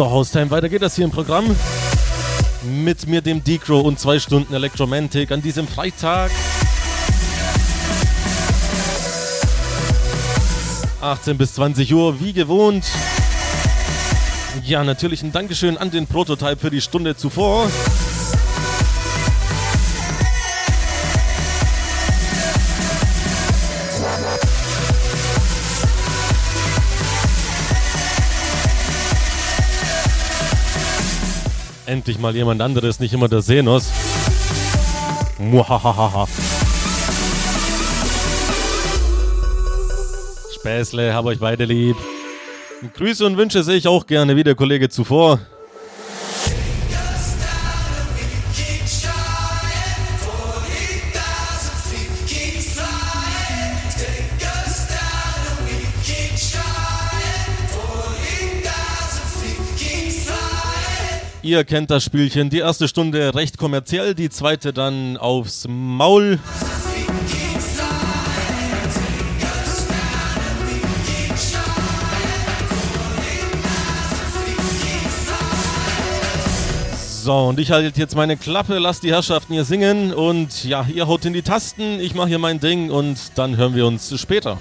So, Haustime, weiter geht das hier im Programm. Mit mir, dem Decro und zwei Stunden Elektromantik an diesem Freitag. 18 bis 20 Uhr, wie gewohnt. Ja, natürlich ein Dankeschön an den Prototype für die Stunde zuvor. Endlich mal jemand anderes, nicht immer der Senos. Muhahaha. Späßle, hab euch beide lieb. Grüße und Wünsche sehe ich auch gerne wie der Kollege zuvor. Ihr kennt das Spielchen. Die erste Stunde recht kommerziell, die zweite dann aufs Maul. So, und ich halte jetzt meine Klappe, lasst die Herrschaften hier singen und ja, ihr haut in die Tasten, ich mache hier mein Ding und dann hören wir uns später.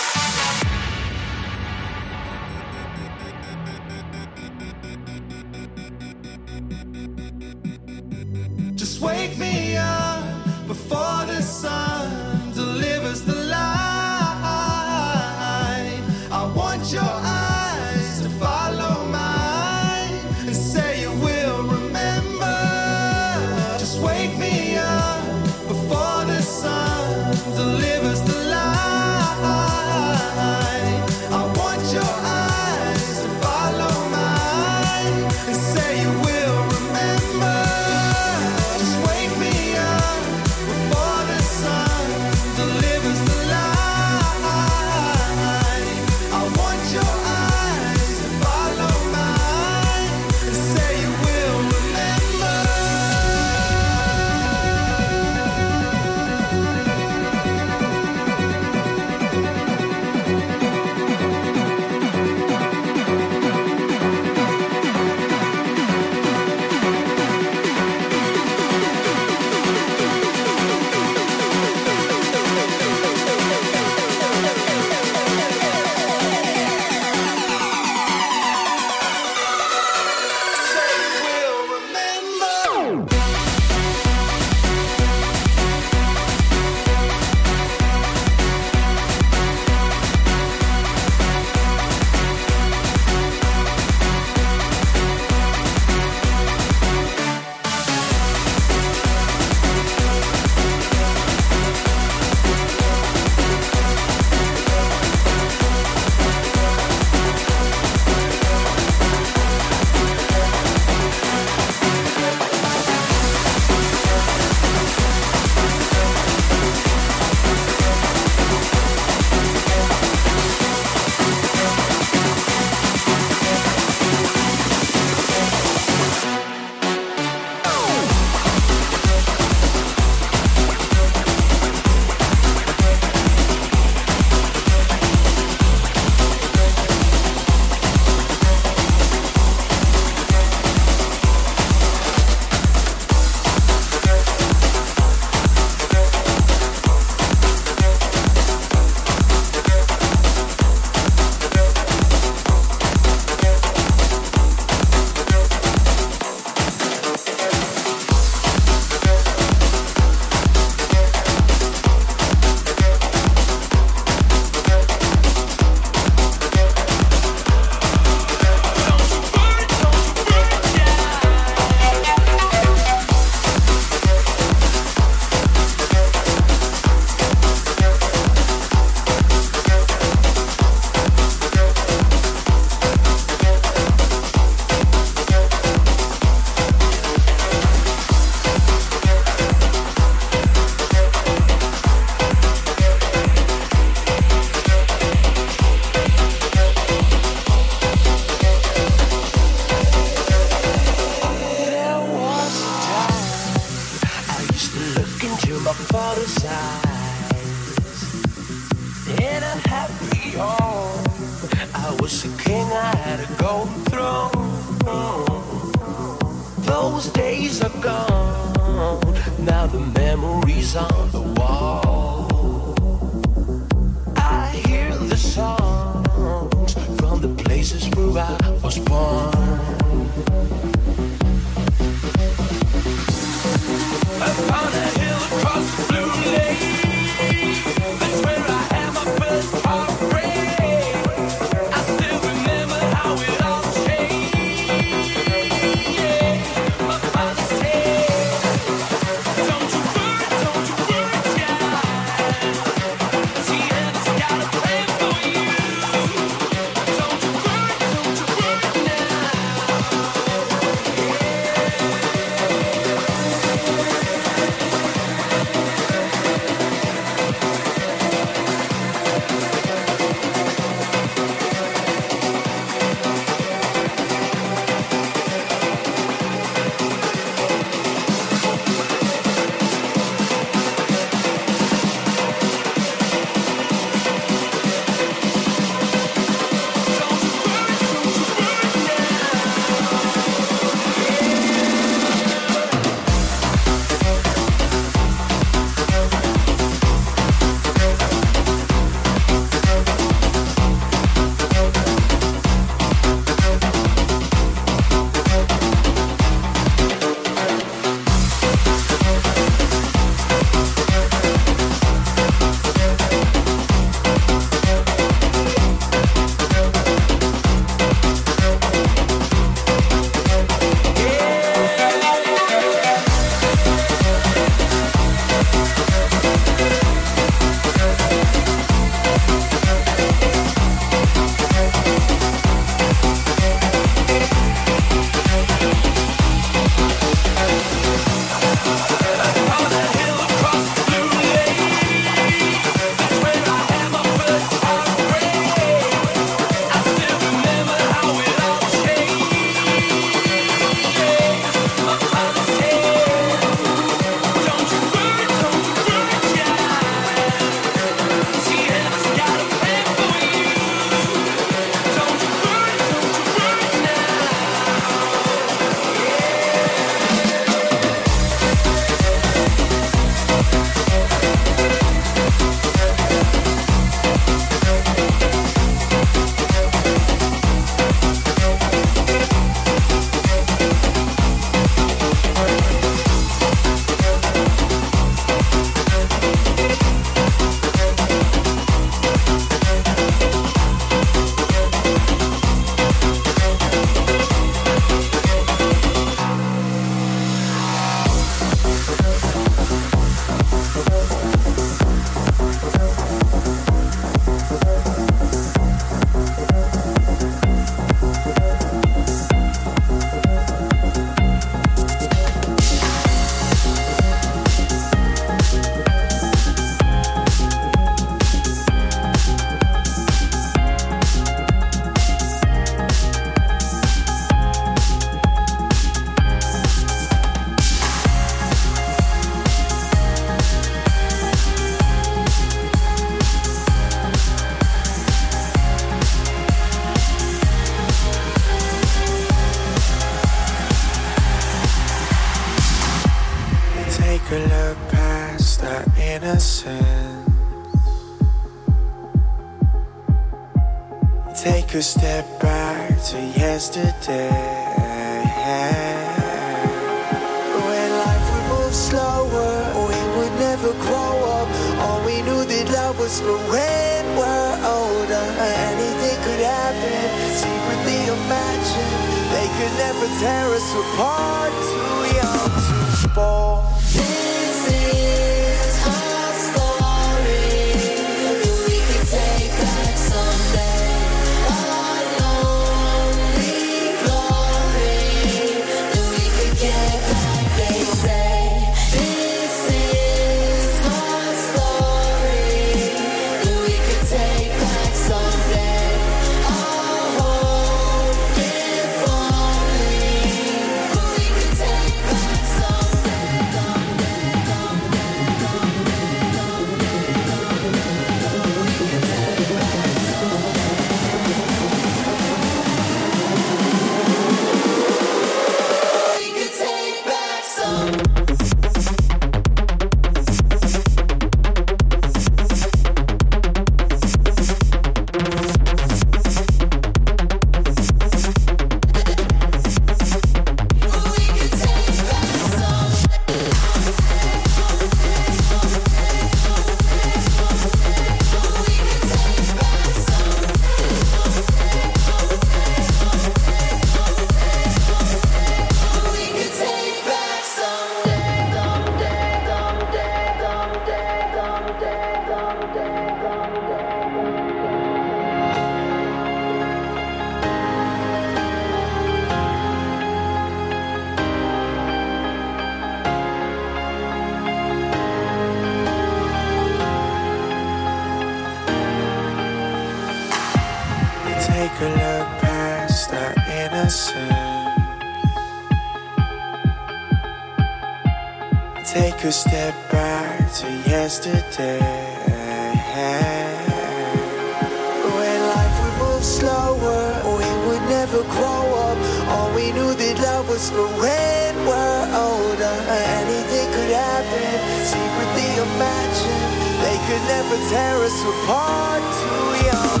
Never grow up. All we knew that love was for when we're older. Anything could happen, secretly imagine. They could never tear us apart. Too young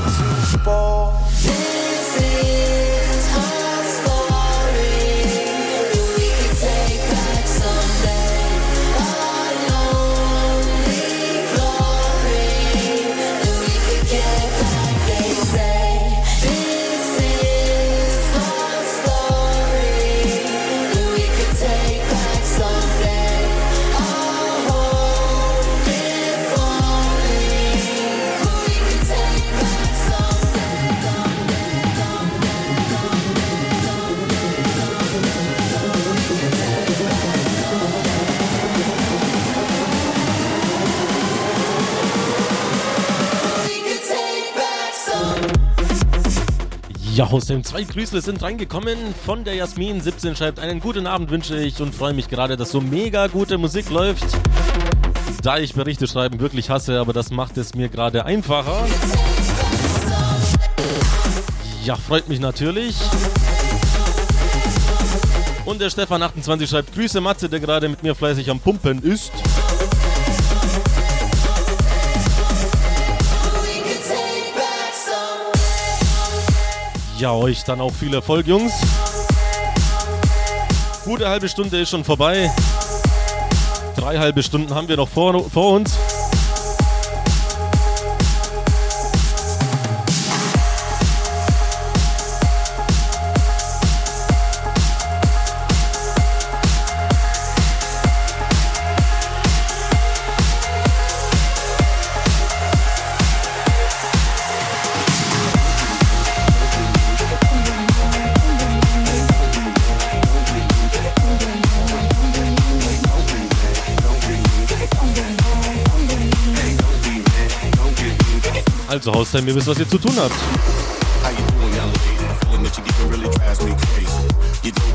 to fall. Ja, aus dem zwei Grüßle sind reingekommen von der Jasmin. 17 schreibt, einen guten Abend wünsche ich und freue mich gerade, dass so mega gute Musik läuft. Da ich Berichte schreiben wirklich hasse, aber das macht es mir gerade einfacher. Ja, freut mich natürlich. Und der Stefan28 schreibt, Grüße Matze, der gerade mit mir fleißig am Pumpen ist. Ja, euch dann auch viel Erfolg, Jungs. Gute halbe Stunde ist schon vorbei. Drei halbe Stunden haben wir noch vor, vor uns. Also Haustime, ihr wisst, was ihr zu tun habt.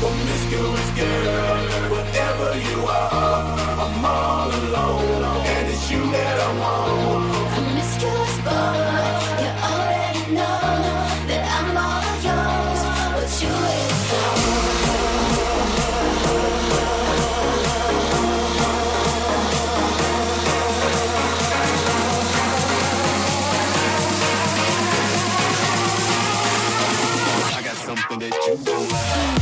promiscuous girl. Whatever you are, I'm all alone, and it's you that I want. Promiscuous boy, you already know that I'm all yours. What you need i got something that you don't like.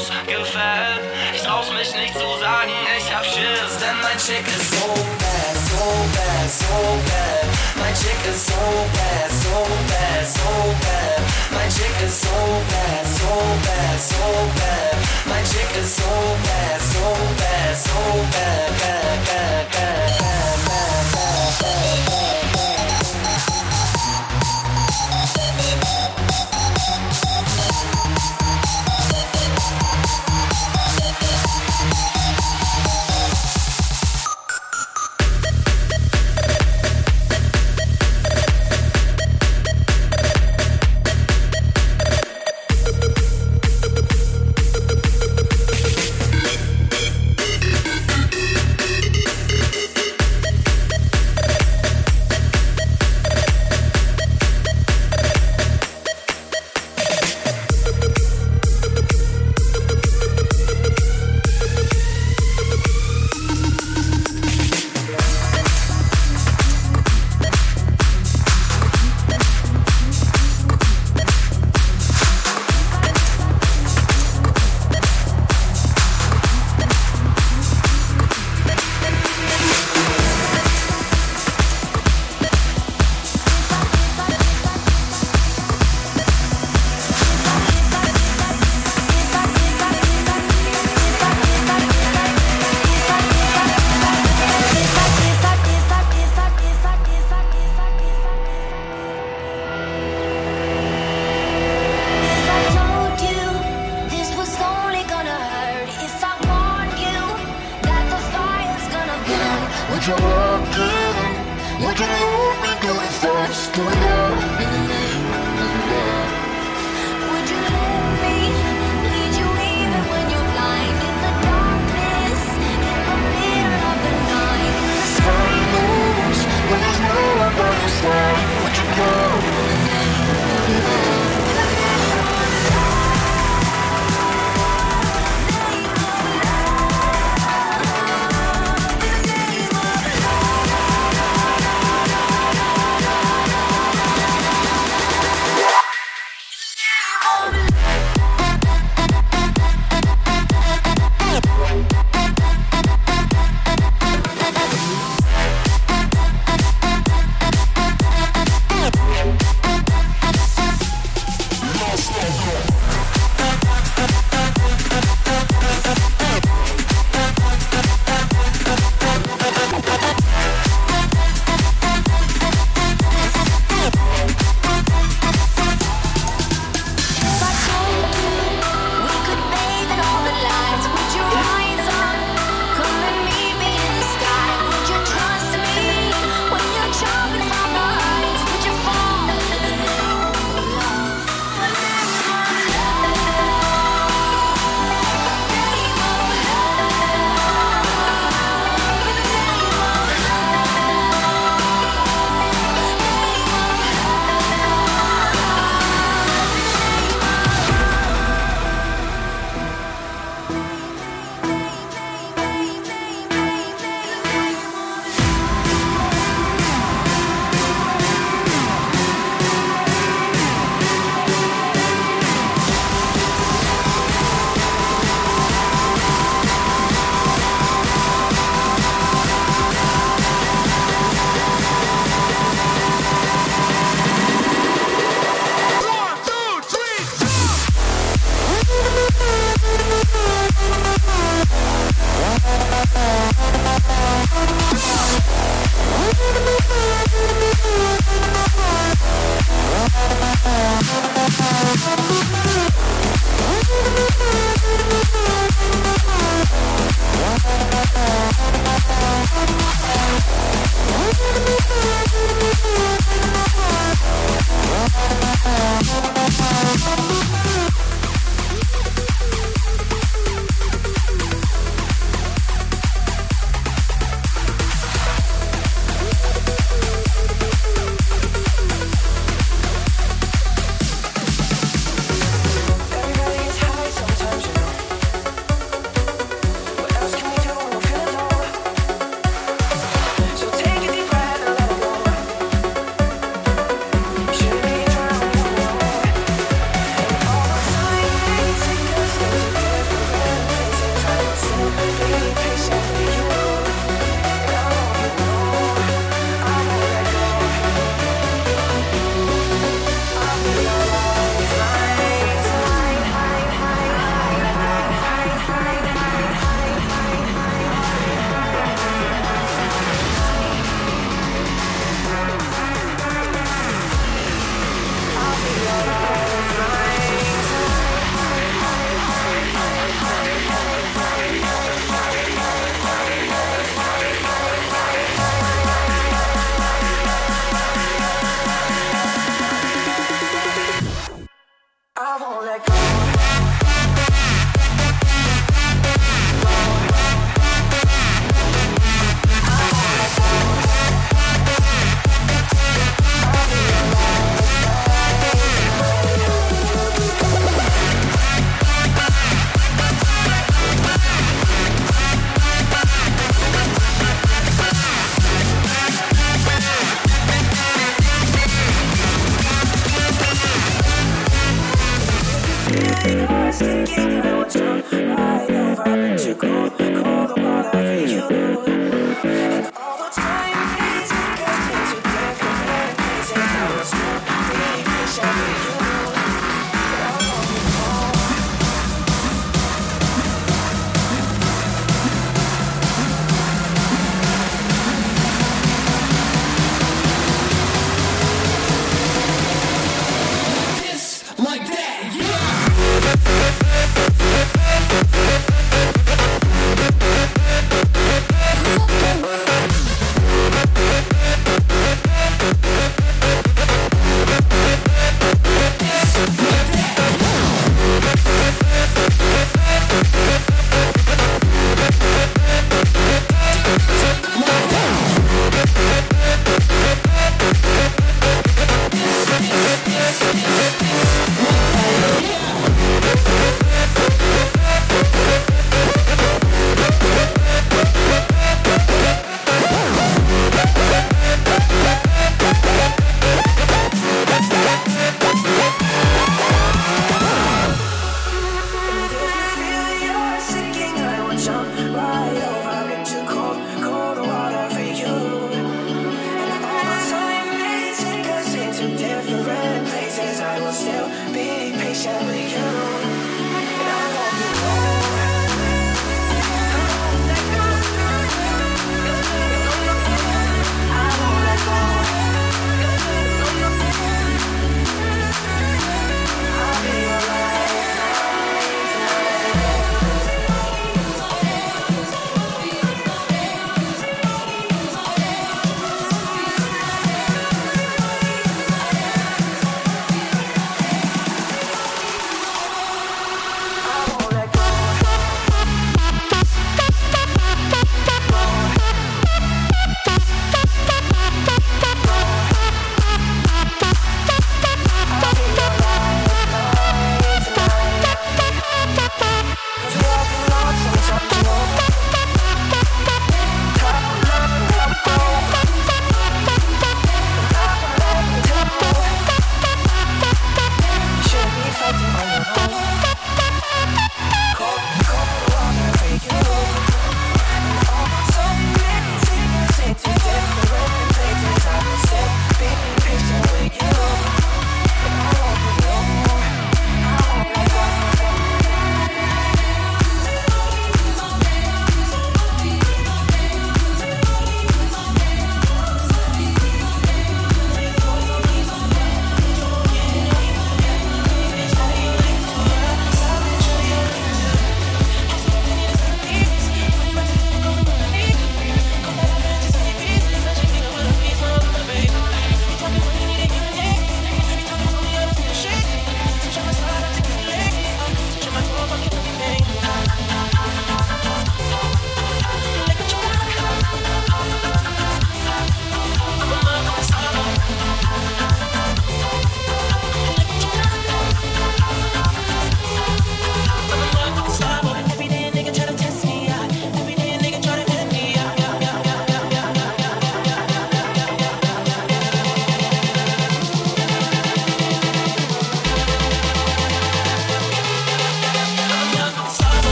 Jungs gefällt. Ich trau's mich nicht zu sagen, ich hab Schiss, denn mein Chick ist so bad, so bad, so bad. Mein Chick ist so bad, so bad, so bad. Mein Chick ist so bad, so bad, so bad. Mein Chick ist so bad, so bad, so bad, bad, bad.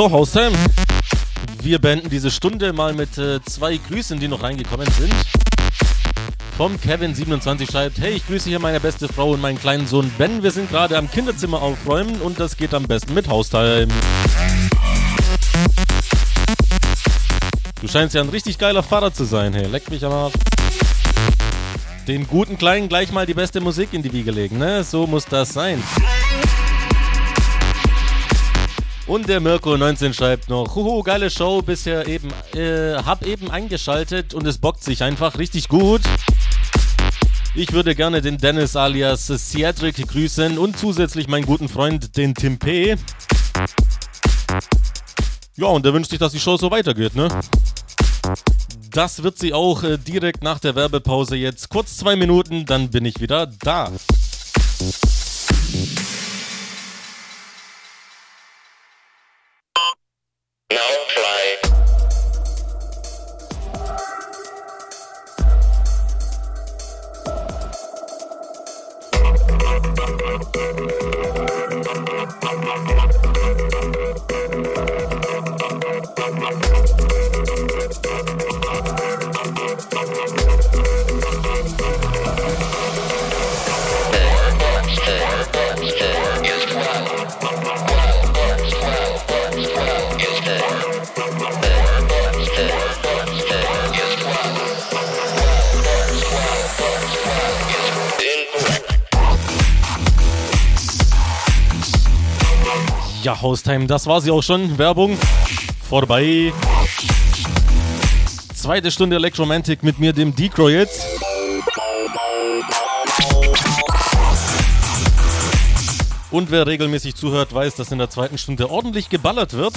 So, Haustime. Wir beenden diese Stunde mal mit äh, zwei Grüßen, die noch reingekommen sind. Vom Kevin27 schreibt, hey, ich grüße hier meine beste Frau und meinen kleinen Sohn Ben. Wir sind gerade am Kinderzimmer aufräumen und das geht am besten mit Haustime. Du scheinst ja ein richtig geiler Fahrer zu sein, hey. Leck mich am Arsch. Den guten Kleinen gleich mal die beste Musik in die Wiege legen, ne? So muss das sein. Und der Mirko19 schreibt noch, huhu, geile Show, bisher eben, äh, hab eben eingeschaltet und es bockt sich einfach richtig gut. Ich würde gerne den Dennis alias Cedric grüßen und zusätzlich meinen guten Freund, den Tim P. Ja, und der wünscht sich, dass die Show so weitergeht, ne? Das wird sie auch äh, direkt nach der Werbepause jetzt. Kurz zwei Minuten, dann bin ich wieder da. Ja, Haustime, das war sie auch schon. Werbung vorbei. Zweite Stunde Electromantic mit mir, dem Decro jetzt. Und wer regelmäßig zuhört, weiß, dass in der zweiten Stunde ordentlich geballert wird.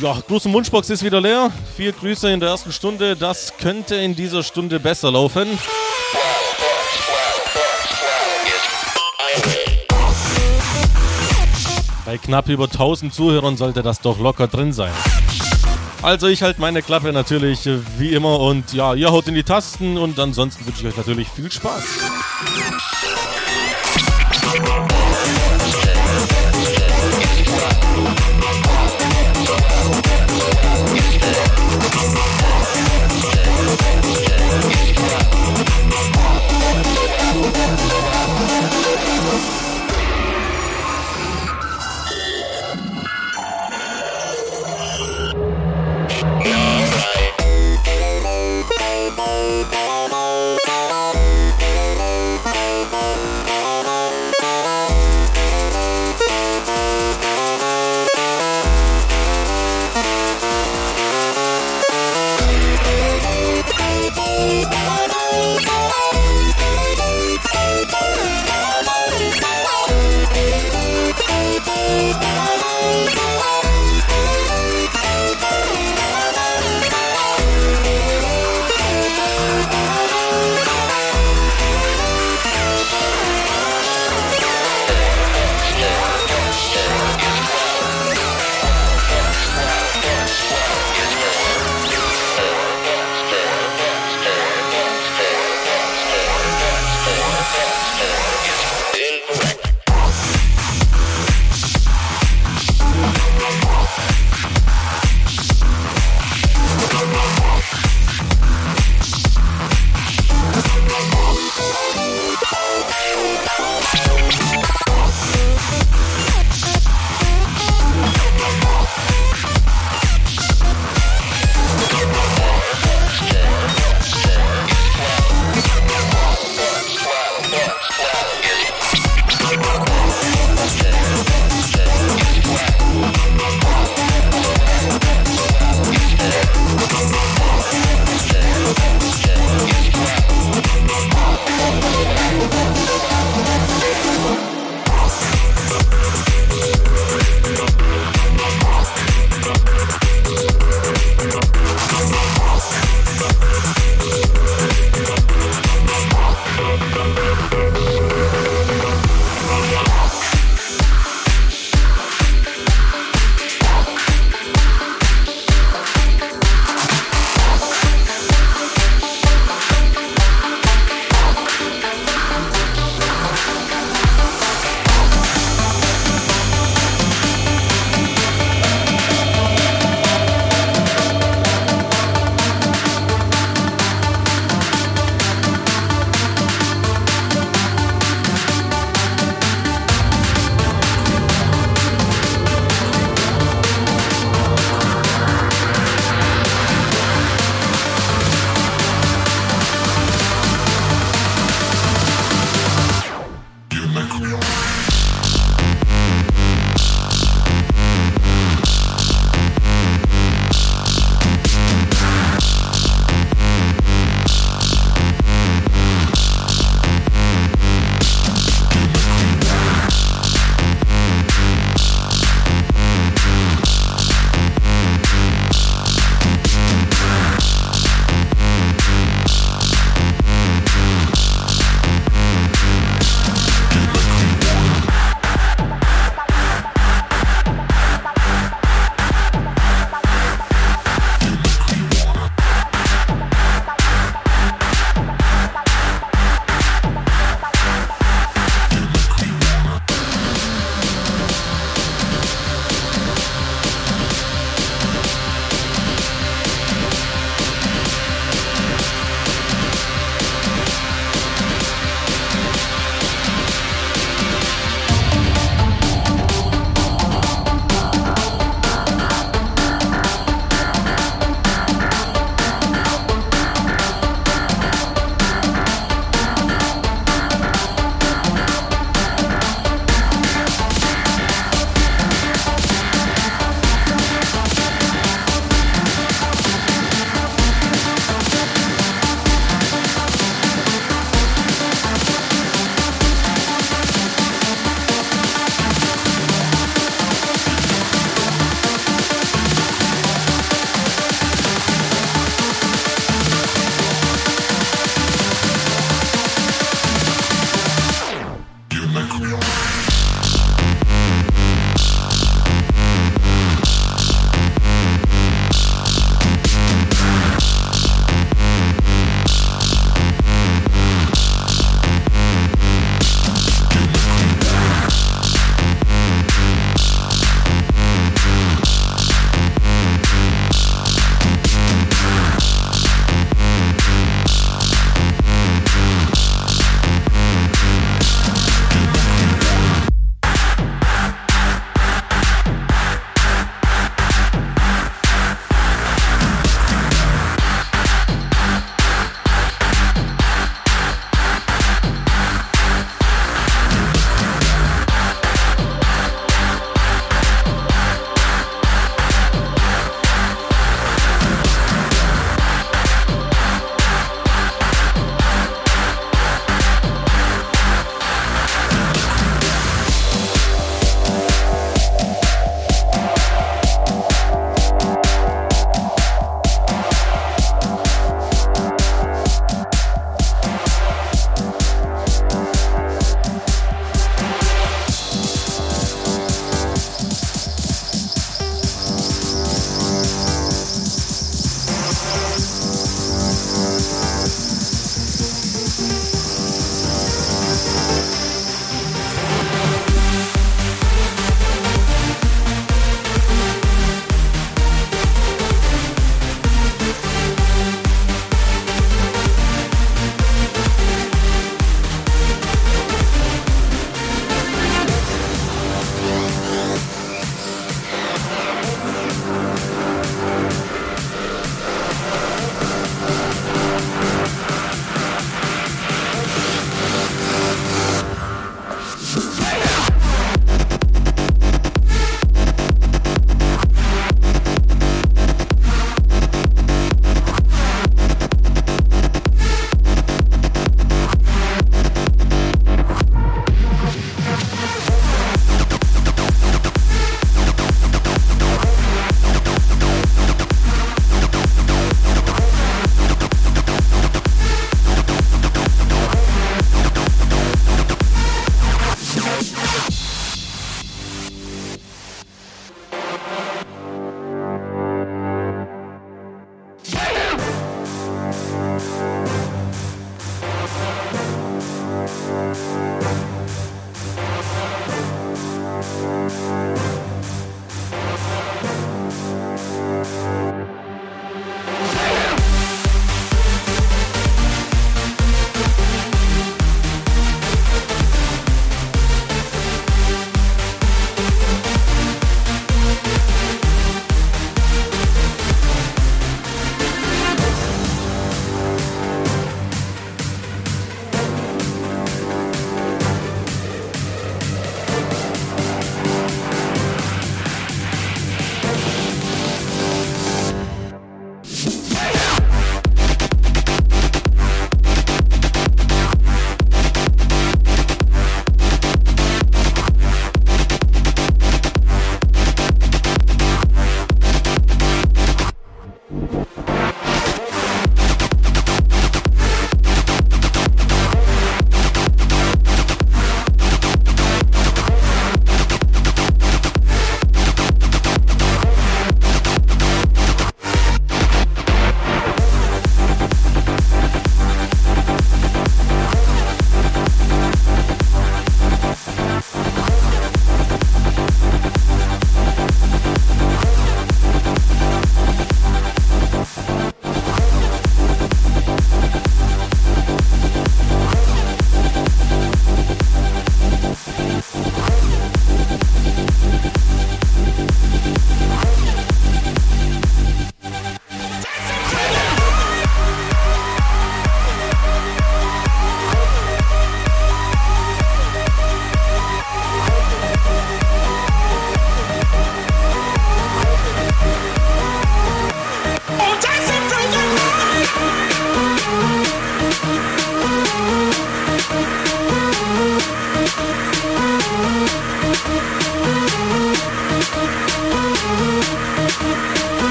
Ja, große Wunschbox ist wieder leer. Vier Grüße in der ersten Stunde. Das könnte in dieser Stunde besser laufen. Bei knapp über 1000 Zuhörern sollte das doch locker drin sein. Also ich halte meine Klappe natürlich äh, wie immer und ja, ihr haut in die Tasten und ansonsten wünsche ich euch natürlich viel Spaß.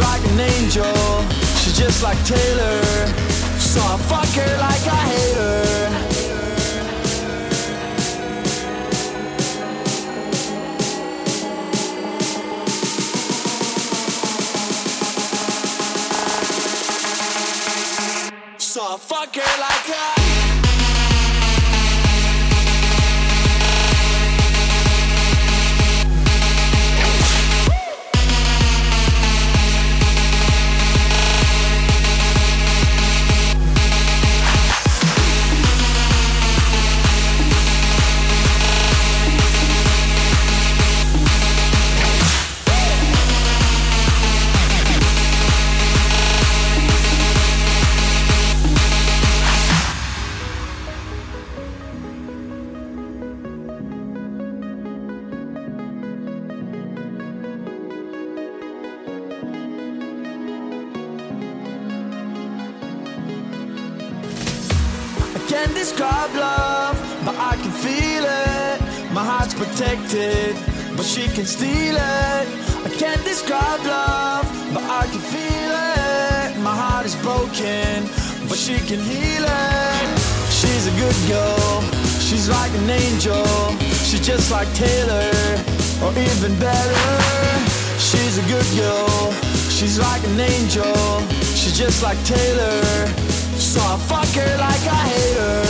like an angel, she's just like Taylor. So I fuck her like I hate her. So I fuck her like I like Taylor. Saw a fucker like I hate her.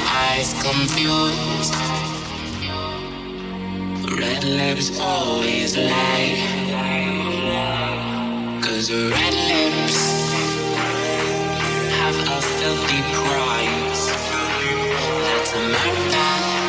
Eyes confused. Red lips always lie. Cause red lips have a filthy pride. That's a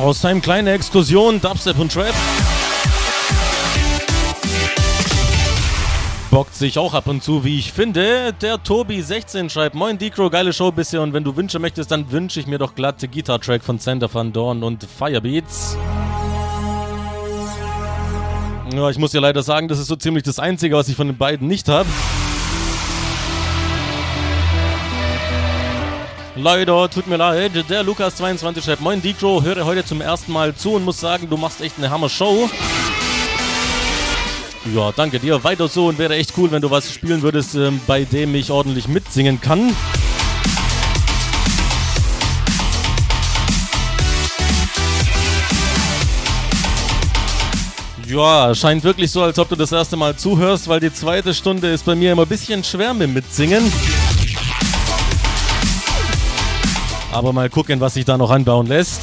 Aus einem kleinen Exkursion, Dubstep und Trap. Bockt sich auch ab und zu, wie ich finde. Der Tobi16 schreibt: Moin Decro, geile Show bisher. Und wenn du Wünsche möchtest, dann wünsche ich mir doch glatte Guitar-Track von Sander Van Dorn und Firebeats. Ja, ich muss ja leider sagen, das ist so ziemlich das Einzige, was ich von den beiden nicht habe. Leider, tut mir leid. Der Lukas22 schreibt: Moin Decro, höre heute zum ersten Mal zu und muss sagen, du machst echt eine Hammer-Show. Ja, danke dir. Weiter so und wäre echt cool, wenn du was spielen würdest, ähm, bei dem ich ordentlich mitsingen kann. Ja, scheint wirklich so, als ob du das erste Mal zuhörst, weil die zweite Stunde ist bei mir immer ein bisschen schwer mit Mitsingen. Aber mal gucken, was sich da noch anbauen lässt.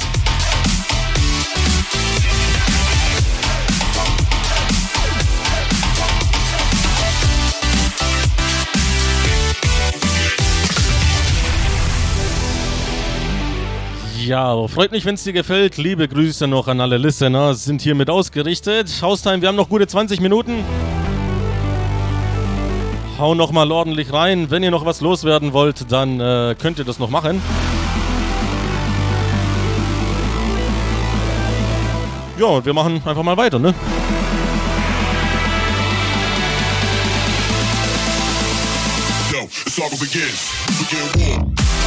Ja, freut mich, wenn es dir gefällt. Liebe Grüße noch an alle Listener, sind hiermit ausgerichtet. Haustime, wir haben noch gute 20 Minuten. Hau noch mal ordentlich rein. Wenn ihr noch was loswerden wollt, dann äh, könnt ihr das noch machen. Ja, und wir machen einfach mal weiter, ne? Yo, the saga begins. Begin war.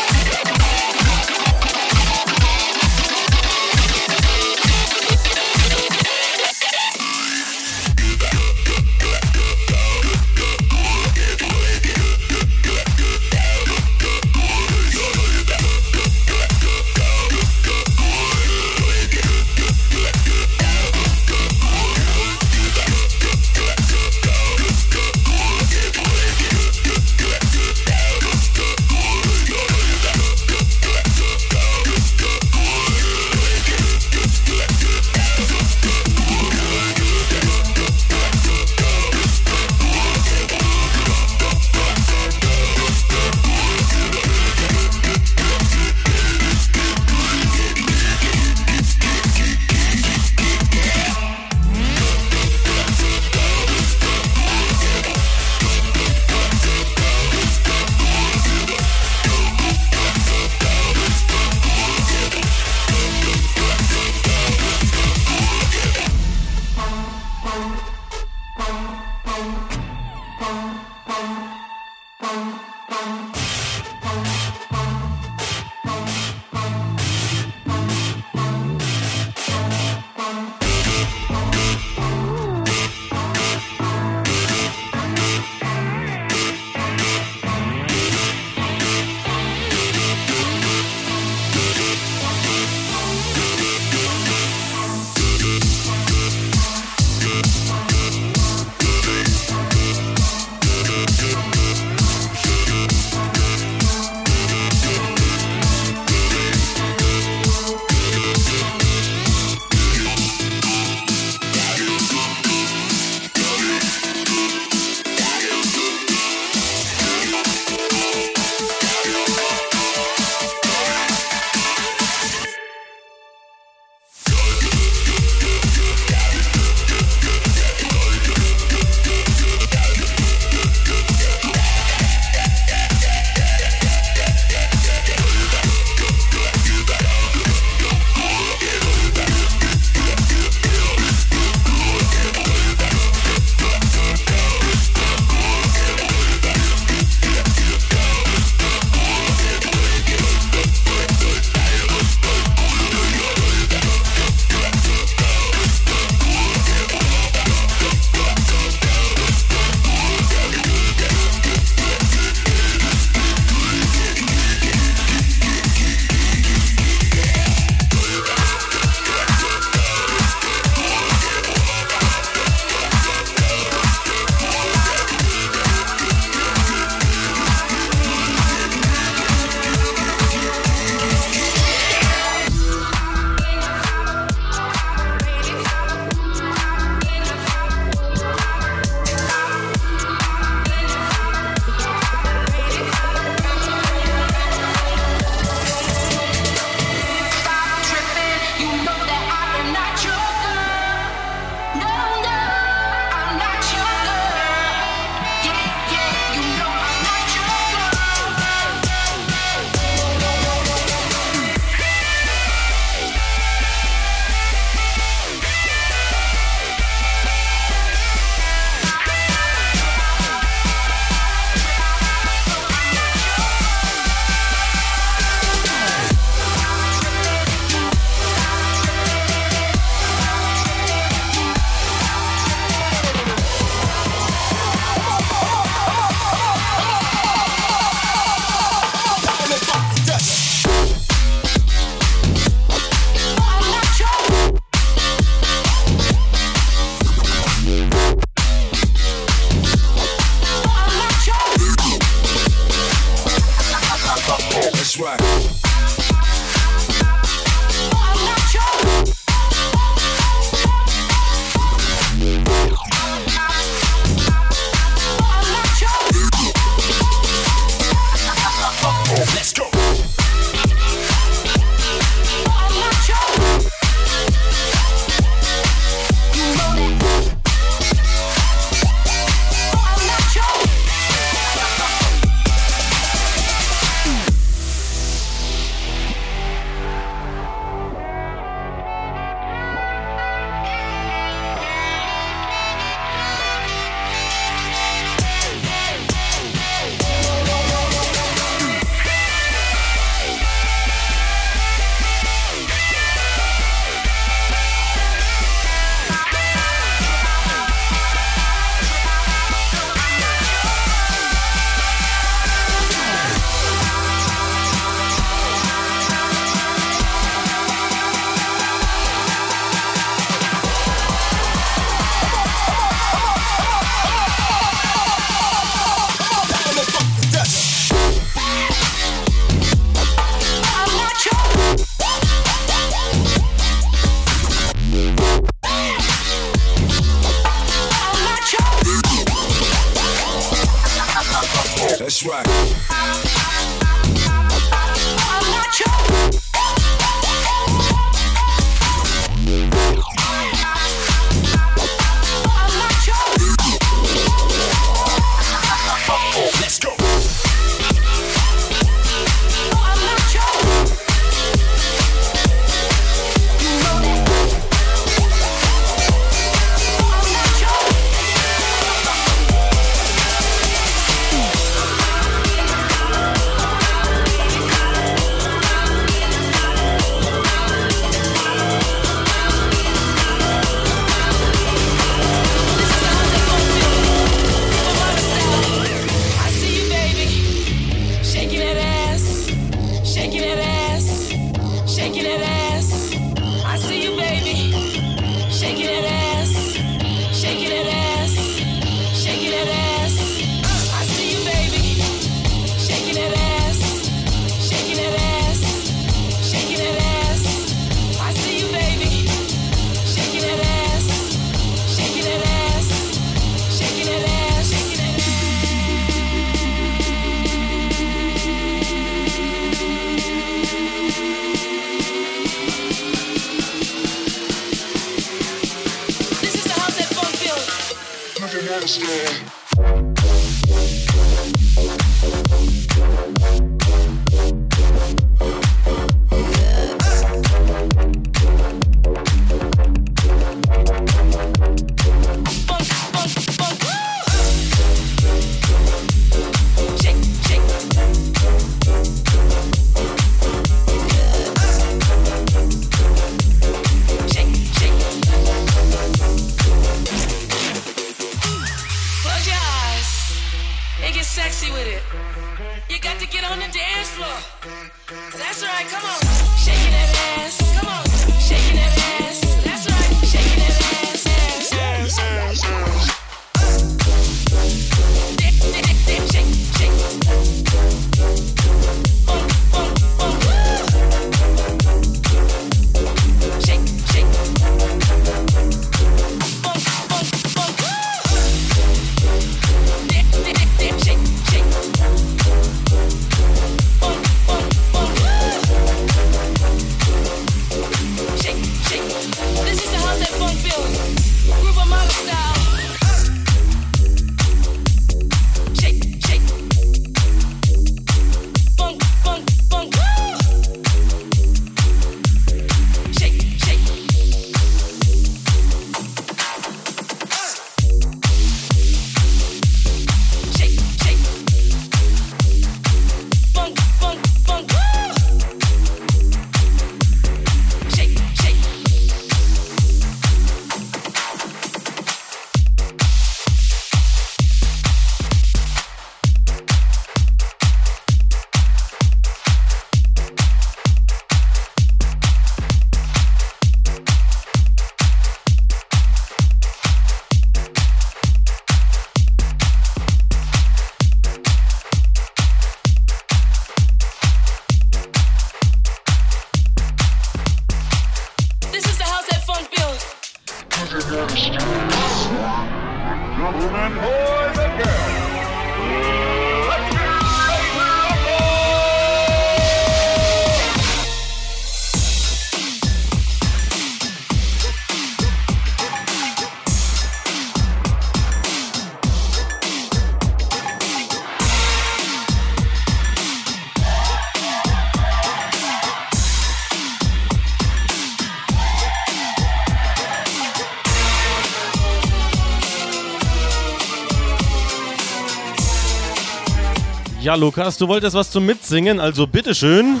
Ja, Lukas, du wolltest was zum Mitsingen, also bitteschön.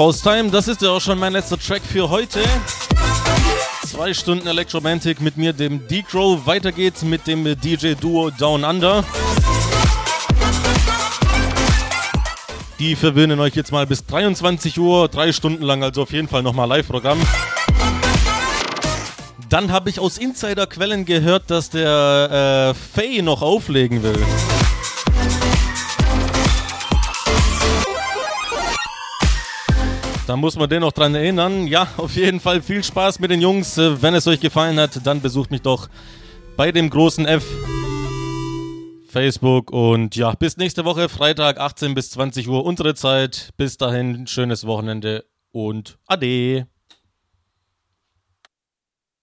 So, Haustime, das ist ja auch schon mein letzter Track für heute. Zwei Stunden Electromantic mit mir, dem D-Crow. Weiter geht's mit dem DJ-Duo Down Under. Die verwöhnen euch jetzt mal bis 23 Uhr, drei Stunden lang, also auf jeden Fall nochmal Live-Programm. Dann habe ich aus Insider-Quellen gehört, dass der äh, Faye noch auflegen will. Da muss man den noch dran erinnern. Ja, auf jeden Fall viel Spaß mit den Jungs. Äh, Wenn es euch gefallen hat, dann besucht mich doch bei dem großen F. Facebook und ja, bis nächste Woche, Freitag 18 bis 20 Uhr unsere Zeit. Bis dahin, schönes Wochenende und Ade.